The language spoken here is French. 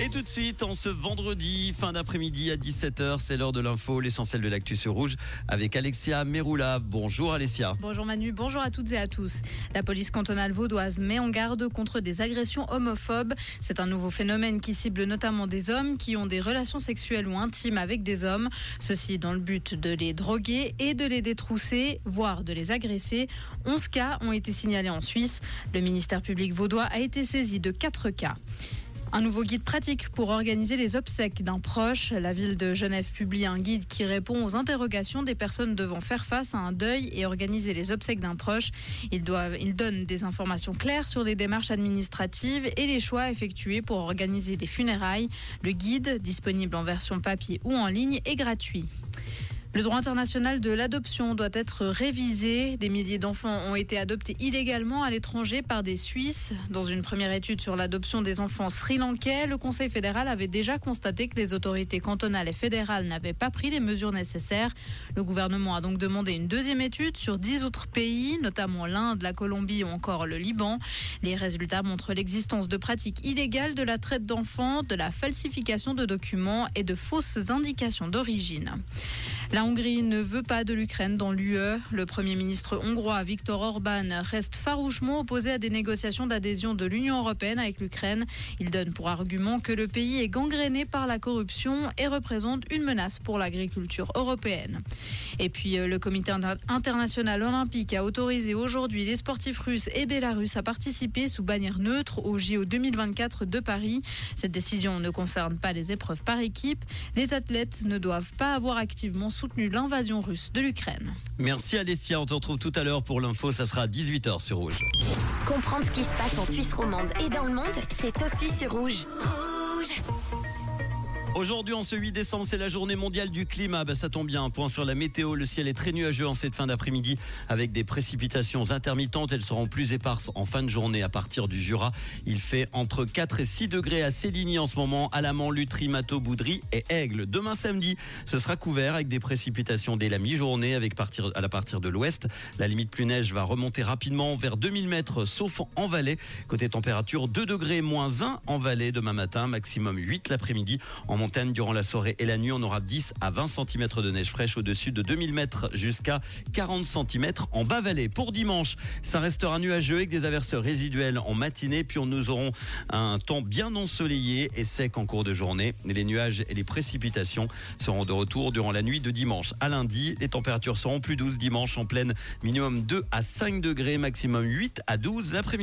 Et tout de suite, en ce vendredi, fin d'après-midi à 17h, c'est l'heure de l'info, l'essentiel de l'actu sur rouge, avec Alexia Meroula. Bonjour Alexia. Bonjour Manu, bonjour à toutes et à tous. La police cantonale vaudoise met en garde contre des agressions homophobes. C'est un nouveau phénomène qui cible notamment des hommes qui ont des relations sexuelles ou intimes avec des hommes. Ceci dans le but de les droguer et de les détrousser, voire de les agresser. 11 cas ont été signalés en Suisse. Le ministère public vaudois a été saisi de 4 cas. Un nouveau guide pratique pour organiser les obsèques d'un proche. La ville de Genève publie un guide qui répond aux interrogations des personnes devant faire face à un deuil et organiser les obsèques d'un proche. Il, donne des informations claires sur les démarches administratives et les choix effectués pour organiser des funérailles. Le guide, disponible en version papier ou en ligne, est gratuit. Le droit international de l'adoption doit être révisé. Des milliers d'enfants ont été adoptés illégalement à l'étranger par des Suisses. Dans une première étude sur l'adoption des enfants sri-lankais, le Conseil fédéral avait déjà constaté que les autorités cantonales et fédérales n'avaient pas pris les mesures nécessaires. Le gouvernement a donc demandé une deuxième étude sur dix autres pays, notamment l'Inde, la Colombie ou encore le Liban. Les résultats montrent l'existence de pratiques illégales de la traite d'enfants, de la falsification de documents et de fausses indications d'origine. La Hongrie ne veut pas de l'Ukraine dans l'UE. Le Premier ministre hongrois Viktor Orban reste farouchement opposé à des négociations d'adhésion de l'Union européenne avec l'Ukraine. Il donne pour argument que le pays est gangréné par la corruption et représente une menace pour l'agriculture européenne. Et puis euh, le comité international olympique a autorisé aujourd'hui les sportifs russes et bélarusses à participer sous bannière neutre au JO 2024 de Paris. Cette décision ne concerne pas les épreuves par équipe. Les athlètes ne doivent pas avoir activement soutenu l'invasion russe de l'Ukraine. Merci Alessia, on te retrouve tout à l'heure pour l'info, ça sera à 18h sur Rouge. Comprendre ce qui se passe en Suisse romande et dans le monde, c'est aussi sur Rouge. Rouge Aujourd'hui, en ce 8 décembre, c'est la journée mondiale du climat. Bah, ça tombe bien. Un point sur la météo. Le ciel est très nuageux en cette fin d'après-midi avec des précipitations intermittentes. Elles seront plus éparses en fin de journée à partir du Jura. Il fait entre 4 et 6 degrés à Céligny en ce moment, Alamant, Lutry, Mato, Boudry et Aigle. Demain samedi, ce sera couvert avec des précipitations dès la mi-journée avec partir, à la partir de l'ouest. La limite plus neige va remonter rapidement vers 2000 mètres, sauf en vallée. Côté température, 2 degrés moins 1 en vallée demain matin, maximum 8 l'après-midi. En durant la soirée et la nuit. On aura 10 à 20 cm de neige fraîche au-dessus de 2000 mètres jusqu'à 40 cm en bas vallée. Pour dimanche, ça restera nuageux avec des averses résiduelles en matinée. Puis nous aurons un temps bien ensoleillé et sec en cours de journée. Les nuages et les précipitations seront de retour durant la nuit de dimanche à lundi. Les températures seront plus douces dimanche en pleine minimum 2 à 5 degrés, maximum 8 à 12 l'après-midi.